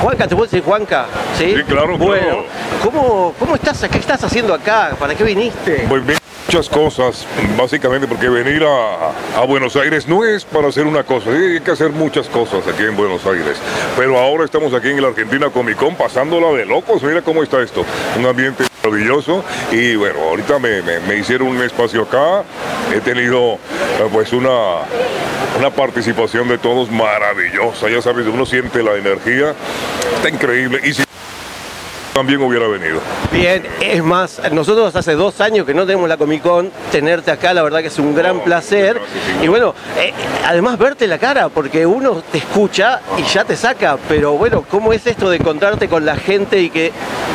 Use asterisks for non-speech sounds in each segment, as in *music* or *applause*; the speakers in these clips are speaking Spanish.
Juanca, ¿te puedo decir Juanca? Sí, Sí, claro, Bueno, claro. ¿cómo, ¿cómo estás? ¿Qué estás haciendo acá? ¿Para qué viniste? Pues bien, muchas cosas, básicamente porque venir a, a Buenos Aires no es para hacer una cosa, hay que hacer muchas cosas aquí en Buenos Aires. Pero ahora estamos aquí en la Argentina Comic Con pasándola de locos, mira cómo está esto, un ambiente maravilloso y bueno, ahorita me, me- me hicieron un espacio acá, he tenido eh, pues una, una participación de todos maravillosa, ya sabes, uno siente la energía, está increíble y si también hubiera venido. Bien, es más, nosotros hace dos años que no tenemos la Comic Con, tenerte acá, la verdad que es un gran Oh, placer. gracias. Y bueno, eh, además verte la cara, porque uno te escucha y ya te saca, pero bueno, ¿cómo es esto de encontrarte con la gente y que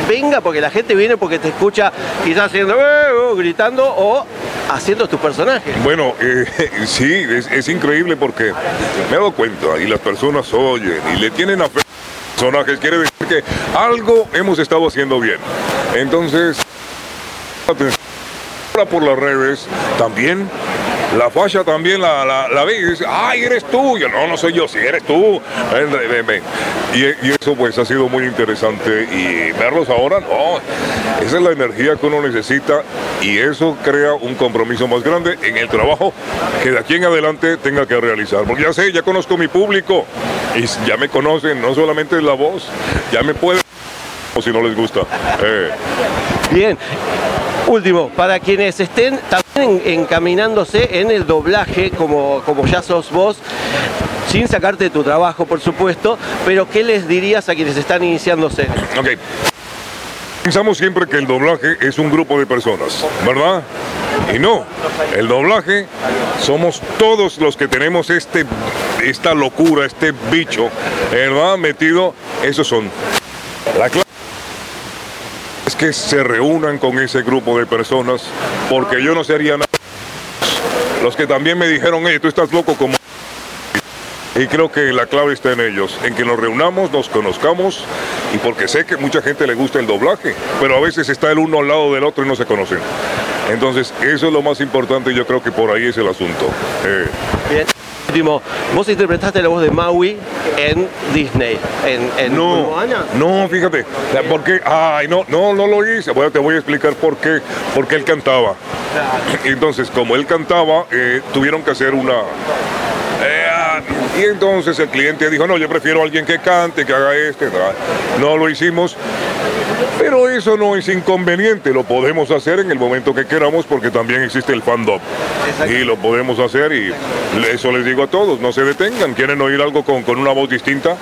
venga? Porque la gente viene porque te escucha quizás haciendo, "Eh", o gritando o haciendo tus personajes. Bueno, *laughs* eh, sí, es, increíble porque me he dado cuenta y las personas oyen y le tienen a personajes. Quiere decir que algo hemos estado haciendo bien. Entonces, ahora por las redes también. La falla también la, la, la y dice, ay, eres tú. Yo, no, no soy yo, sí, eres tú. Ven, y eso pues ha sido muy interesante. Y verlos ahora, no, esa es la energía que uno necesita y eso crea un compromiso más grande en el trabajo que de aquí en adelante tenga que realizar. Porque ya sé, ya conozco mi público y ya me conocen, no solamente la voz, ya me pueden o si no les gusta. Eh, Bien. Último, para quienes estén también en- encaminándose en el doblaje, como, como ya sos vos, sin sacarte de tu trabajo, por supuesto, pero ¿qué les dirías a quienes están iniciándose? ok. Pensamos siempre que el doblaje es un grupo de personas, ¿verdad? Y no, el doblaje somos todos los que tenemos este, esta locura, este bicho, ¿verdad? Metido, esos son. La clave es que se reúnan con ese grupo de personas, porque yo no sería nada. Los que también me dijeron, hey, tú estás loco como... Y creo que la clave está en ellos, en que nos reunamos, nos conozcamos y porque sé que mucha gente le gusta el doblaje, pero a veces está el uno al lado del otro y no se conocen. Entonces, eso es lo más importante yo creo que por ahí es el asunto. Eh, Vos interpretaste la voz de Maui en Disney, en, en no, no, fíjate, porque, ay, no, no, no lo hice. Bueno, te voy a explicar por qué, porque él cantaba. *laughs* Entonces, como él cantaba, eh, tuvieron que hacer una... eh, y entonces el cliente dijo, no, yo prefiero a alguien que cante, que haga este. No lo hicimos. Eso no es inconveniente, lo podemos hacer en el momento que queramos porque también existe el fandom. Y lo podemos hacer y eso les digo a todos, no se detengan, quieren oír algo con, con una voz distinta.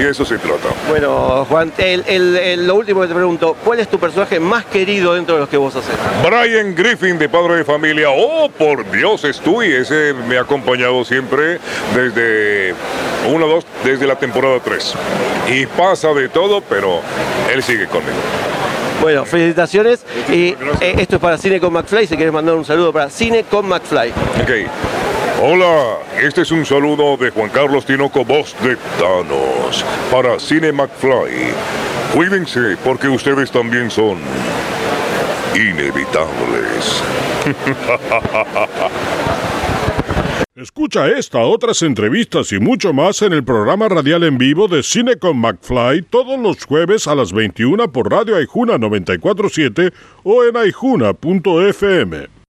Y de eso se trata. Bueno, Juan, el- el- el- lo último que te pregunto, ¿cuál es tu personaje más querido dentro de los que vos haces? Brian Griffin de Padre de Familia. Oh, por Dios, es tú y ese me ha acompañado siempre desde uno, dos, desde la temporada 3. Y pasa de todo, pero él sigue conmigo. Bueno, felicitaciones. Y eh, esto es para Cine con McFly. Si quieres mandar un saludo para Cine con McFly. Ok. Hola, este es un saludo de Juan Carlos Tinoco, voz de Thanos, para Cine McFly. Cuídense porque ustedes también son inevitables. *laughs* Escucha esta, otras entrevistas y mucho más en el programa radial en vivo de Cine con McFly todos los jueves a las 21 por Radio Aijuna 947 o en aijuna.fm.